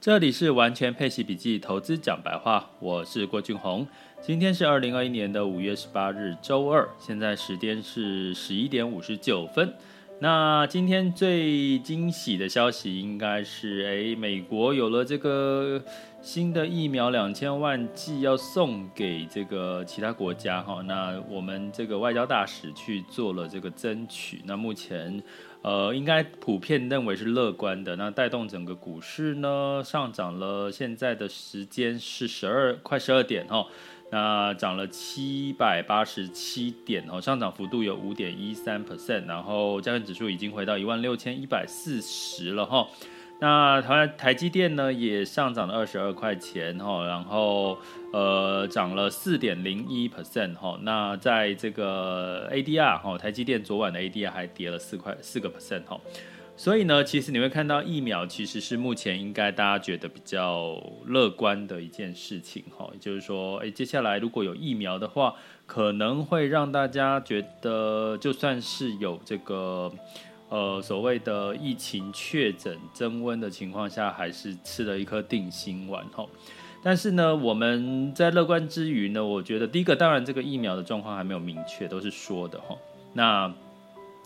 这里是完全配息笔记，投资讲白话，我是郭俊宏。今天是二零二一年的五月十八日，周二，现在时间是十一点五十九分。那今天最惊喜的消息应该是，哎，美国有了这个新的疫苗两千万剂要送给这个其他国家哈。那我们这个外交大使去做了这个争取，那目前。呃，应该普遍认为是乐观的，那带动整个股市呢上涨了。现在的时间是十二快十二点哈，那涨了七百八十七点哦，上涨幅度有五点一三 percent，然后加权指数已经回到一万六千一百四十了哈。那台台积电呢也上涨了二十二块钱哈，然后呃涨了四点零一 percent 哈。那在这个 ADR 哈，台积电昨晚的 ADR 还跌了四块四个 percent 哈。所以呢，其实你会看到疫苗其实是目前应该大家觉得比较乐观的一件事情哈。也就是说，诶，接下来如果有疫苗的话，可能会让大家觉得就算是有这个。呃，所谓的疫情确诊增温的情况下，还是吃了一颗定心丸吼。但是呢，我们在乐观之余呢，我觉得第一个，当然这个疫苗的状况还没有明确，都是说的吼。那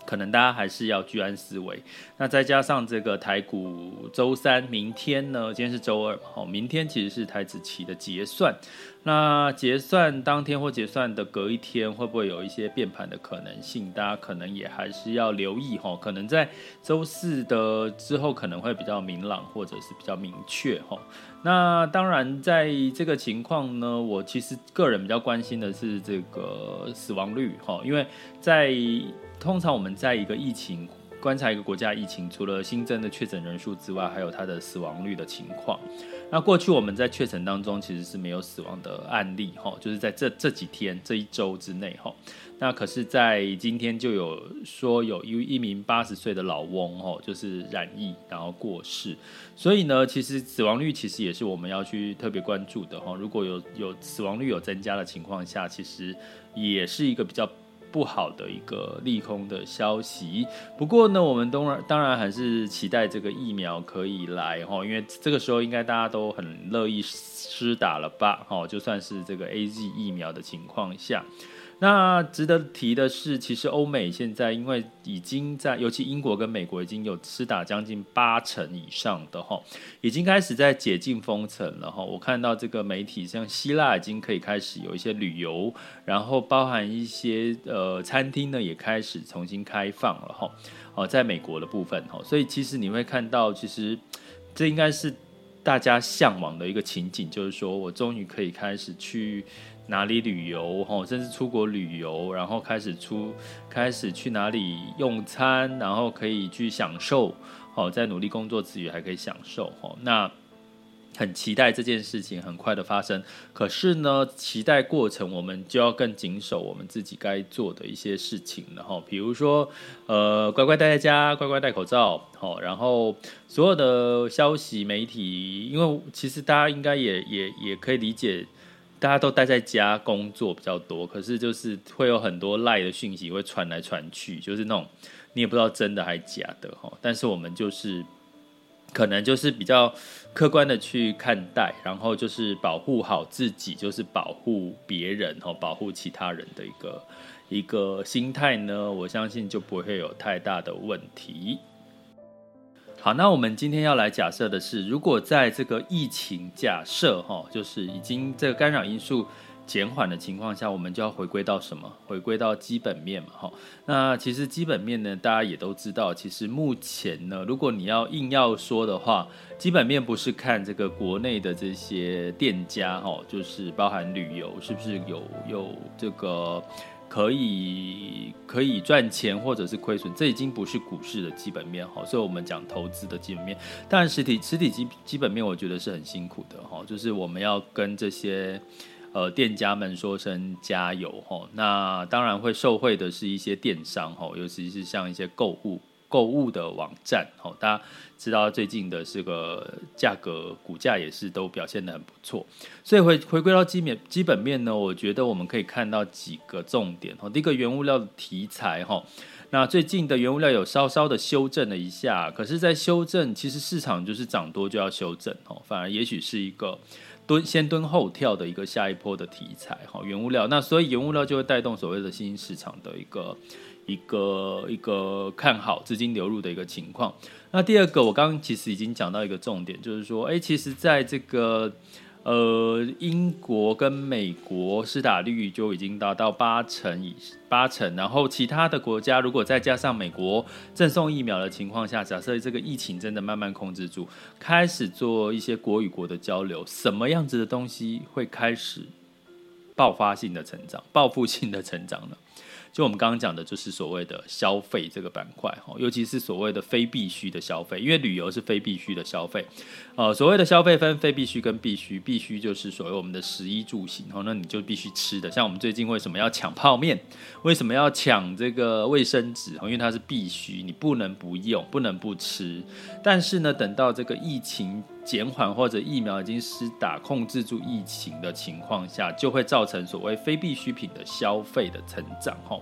可能大家还是要居安思危。那再加上这个台股周三，明天呢，今天是周二嘛，好，明天其实是台指期的结算。那结算当天或结算的隔一天，会不会有一些变盘的可能性？大家可能也还是要留意哈。可能在周四的之后，可能会比较明朗，或者是比较明确哈。那当然，在这个情况呢，我其实个人比较关心的是这个死亡率哈，因为在通常我们在一个疫情观察一个国家疫情，除了新增的确诊人数之外，还有它的死亡率的情况。那过去我们在确诊当中其实是没有死亡的案例哈，就是在这这几天这一周之内哈。那可是，在今天就有说有一一名八十岁的老翁哈，就是染疫然后过世。所以呢，其实死亡率其实也是我们要去特别关注的哈。如果有有死亡率有增加的情况下，其实也是一个比较。不好的一个利空的消息，不过呢，我们当然当然还是期待这个疫苗可以来哈，因为这个时候应该大家都很乐意施打了吧哈，就算是这个 AZ 疫苗的情况下。那值得提的是，其实欧美现在因为已经在，尤其英国跟美国已经有施打将近八成以上的哈，已经开始在解禁封城了哈。我看到这个媒体，像希腊已经可以开始有一些旅游，然后包含一些呃餐厅呢也开始重新开放了哈。哦，在美国的部分哈，所以其实你会看到，其实这应该是大家向往的一个情景，就是说我终于可以开始去。哪里旅游哦，甚至出国旅游，然后开始出，开始去哪里用餐，然后可以去享受，哦，在努力工作之余还可以享受，哦，那很期待这件事情很快的发生。可是呢，期待过程我们就要更谨守我们自己该做的一些事情了，哈，比如说，呃，乖乖待在家，乖乖戴口罩，好，然后所有的消息媒体，因为其实大家应该也也也可以理解。大家都待在家工作比较多，可是就是会有很多赖的讯息会传来传去，就是那种你也不知道真的还是假的哈。但是我们就是可能就是比较客观的去看待，然后就是保护好自己，就是保护别人和保护其他人的一个一个心态呢，我相信就不会有太大的问题。好，那我们今天要来假设的是，如果在这个疫情假设哈，就是已经这个干扰因素减缓的情况下，我们就要回归到什么？回归到基本面嘛，哈。那其实基本面呢，大家也都知道，其实目前呢，如果你要硬要说的话，基本面不是看这个国内的这些店家哈，就是包含旅游是不是有有这个。可以可以赚钱或者是亏损，这已经不是股市的基本面哈。所以我们讲投资的基本面，但实体实体基基本面，我觉得是很辛苦的哈，就是我们要跟这些。呃，店家们说声加油吼，那当然会受惠的是一些电商吼，尤其是像一些购物购物的网站吼，大家知道最近的这个价格股价也是都表现得很不错，所以回回归到基面基本面呢，我觉得我们可以看到几个重点吼，第一个原物料的题材吼，那最近的原物料有稍稍的修正了一下，可是，在修正其实市场就是涨多就要修正吼，反而也许是一个。蹲先蹲后跳的一个下一波的题材，哈，原物料，那所以原物料就会带动所谓的新兴市场的一个一个一个看好资金流入的一个情况。那第二个，我刚刚其实已经讲到一个重点，就是说，哎，其实在这个。呃，英国跟美国施打率就已经达到八成以八成，然后其他的国家如果再加上美国赠送疫苗的情况下，假设这个疫情真的慢慢控制住，开始做一些国与国的交流，什么样子的东西会开始爆发性的成长、报复性的成长呢？就我们刚刚讲的，就是所谓的消费这个板块哈，尤其是所谓的非必须的消费，因为旅游是非必须的消费。呃，所谓的消费分非必须跟必须，必须就是所谓我们的食衣住行，然后那你就必须吃的。像我们最近为什么要抢泡面？为什么要抢这个卫生纸？因为它是必须，你不能不用，不能不吃。但是呢，等到这个疫情减缓或者疫苗已经施打，控制住疫情的情况下，就会造成所谓非必需品的消费的成长，吼。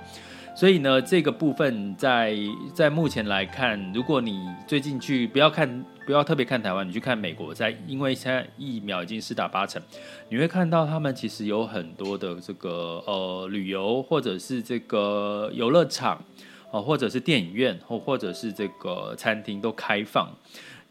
所以呢，这个部分在在目前来看，如果你最近去不要看，不要特别看台湾，你去看美国，在因为现在疫苗已经施打八成，你会看到他们其实有很多的这个呃旅游或者是这个游乐场哦，或者是电影院或或者是这个餐厅都开放，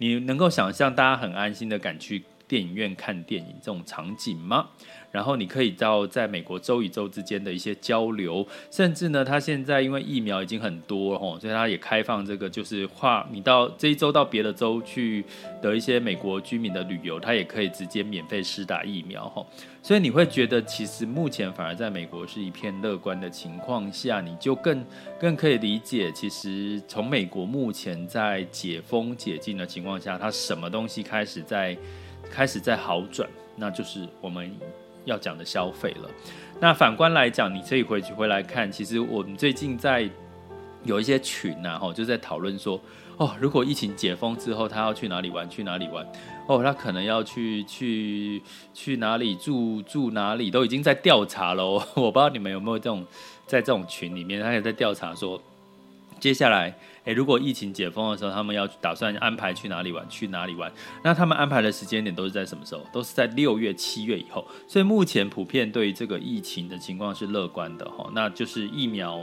你能够想象大家很安心的敢去电影院看电影这种场景吗？然后你可以到在美国州与州之间的一些交流，甚至呢，他现在因为疫苗已经很多哦，所以他也开放这个，就是话你到这一周到别的州去的一些美国居民的旅游，他也可以直接免费施打疫苗哈。所以你会觉得，其实目前反而在美国是一片乐观的情况下，你就更更可以理解，其实从美国目前在解封解禁的情况下，它什么东西开始在开始在好转，那就是我们。要讲的消费了，那反观来讲，你可以回去回来看，其实我们最近在有一些群呐，吼，就在讨论说，哦，如果疫情解封之后，他要去哪里玩？去哪里玩？哦，他可能要去去去哪里住住哪里，都已经在调查了。我不知道你们有没有这种在这种群里面，他也在调查说，接下来。诶，如果疫情解封的时候，他们要打算安排去哪里玩？去哪里玩？那他们安排的时间点都是在什么时候？都是在六月、七月以后。所以目前普遍对于这个疫情的情况是乐观的哈。那就是疫苗，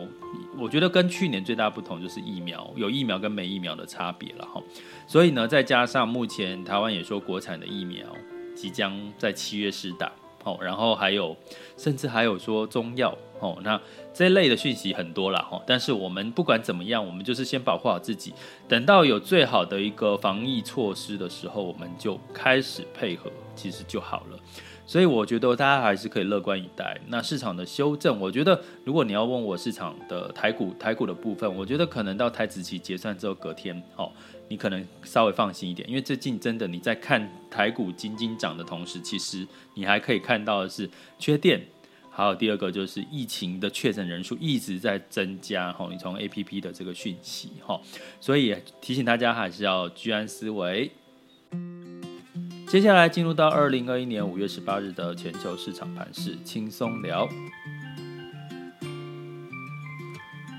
我觉得跟去年最大不同就是疫苗有疫苗跟没疫苗的差别了哈。所以呢，再加上目前台湾也说国产的疫苗即将在七月施打。哦，然后还有，甚至还有说中药哦，那这类的讯息很多了哈。但是我们不管怎么样，我们就是先保护好自己，等到有最好的一个防疫措施的时候，我们就开始配合，其实就好了。所以我觉得大家还是可以乐观以待。那市场的修正，我觉得如果你要问我市场的台股台股的部分，我觉得可能到台子期结算之后隔天哦。你可能稍微放心一点，因为最近真的你在看台股金金涨的同时，其实你还可以看到的是缺电，还有第二个就是疫情的确诊人数一直在增加。哈，你从 APP 的这个讯息，哈，所以提醒大家还是要居安思危。接下来进入到二零二一年五月十八日的全球市场盘势轻松聊。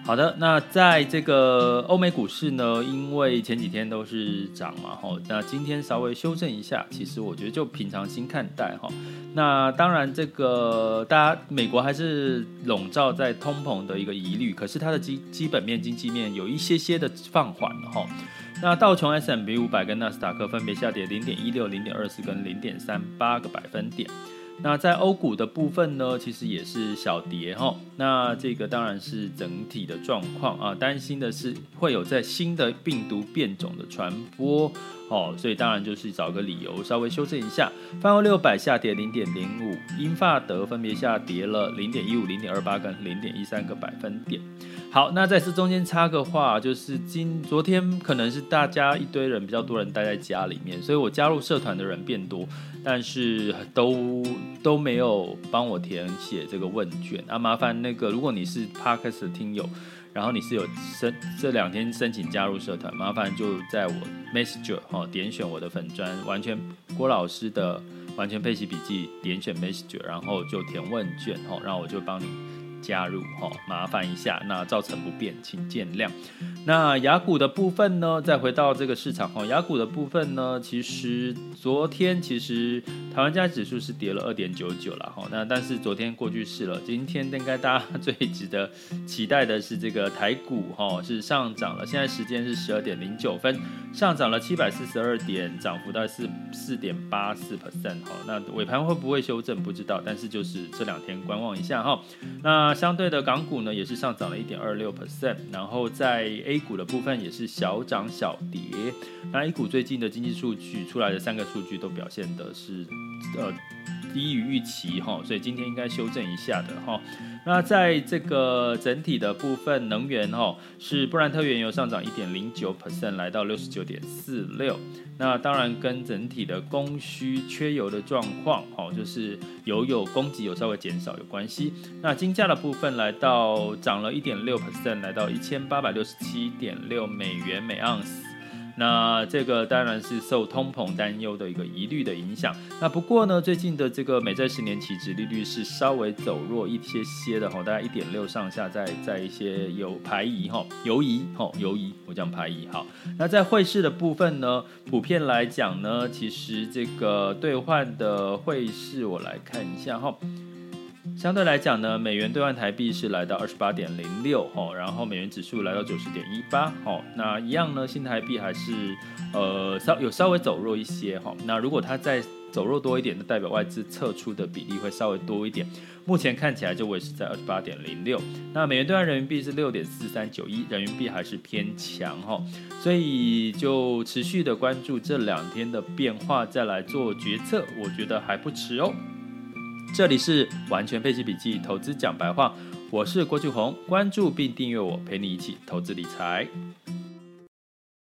好的，那在这个欧美股市呢，因为前几天都是涨嘛，吼，那今天稍微修正一下，其实我觉得就平常心看待哈。那当然，这个大家美国还是笼罩在通膨的一个疑虑，可是它的基基本面、经济面有一些些的放缓了哈。那道琼 s m b 五百跟纳斯达克分别下跌零点一六、零点二四跟零点三八个百分点。那在欧股的部分呢，其实也是小跌哈。那这个当然是整体的状况啊，担心的是会有在新的病毒变种的传播哦，所以当然就是找个理由稍微修正一下。泛欧六百下跌零点零五，英法德分别下跌了零点一五、零点二八跟零点一三个百分点。好，那在这中间插个话，就是今昨天可能是大家一堆人比较多人待在家里面，所以我加入社团的人变多，但是都都没有帮我填写这个问卷啊。麻烦那个，如果你是 Podcast 的听友，然后你是有申这两天申请加入社团，麻烦就在我 Messenger 哈点选我的粉砖，完全郭老师的完全配习笔记，点选 Messenger，然后就填问卷哈，然后我就帮你。加入哈，麻烦一下，那造成不便，请见谅。那雅股的部分呢？再回到这个市场哈，雅股的部分呢，其实昨天其实台湾加指数是跌了二点九九了哈。那但是昨天过去式了，今天应该大家最值得期待的是这个台股哈，是上涨了。现在时间是十二点零九分，上涨了七百四十二点，涨幅大概是四点八四 percent 哈。那尾盘会不会修正不知道，但是就是这两天观望一下哈。那相对的港股呢，也是上涨了一点二六 percent，然后在 A 股的部分也是小涨小跌。那 A 股最近的经济数据出来的三个数据都表现的是呃低于预期哈，所以今天应该修正一下的哈。那在这个整体的部分，能源哈是布兰特原油上涨一点零九 percent，来到六十九点四六。那当然跟整体的供需缺油的状况，哦，就是油有供给有稍微减少有关系。那金价的部分来到涨了一点六 percent，来到一千八百六十七点六美元每盎司。那这个当然是受通膨担忧的一个疑虑的影响。那不过呢，最近的这个美债十年期殖利率是稍微走弱一些些的哈，大概一点六上下，在在一些有排疑哈，犹疑哈，犹疑，我讲排疑好。那在汇市的部分呢，普遍来讲呢，其实这个兑换的汇市我来看一下哈。相对来讲呢，美元兑换台币是来到二十八点零六哈，然后美元指数来到九十点一八哈，那一样呢，新台币还是呃稍有稍微走弱一些哈。那如果它再走弱多一点，那代表外资撤出的比例会稍微多一点。目前看起来就维持在二十八点零六。那美元兑换人民币是六点四三九一，人民币还是偏强哈，所以就持续的关注这两天的变化，再来做决策，我觉得还不迟哦。这里是完全配奇笔记，投资讲白话，我是郭俊宏，关注并订阅我，陪你一起投资理财。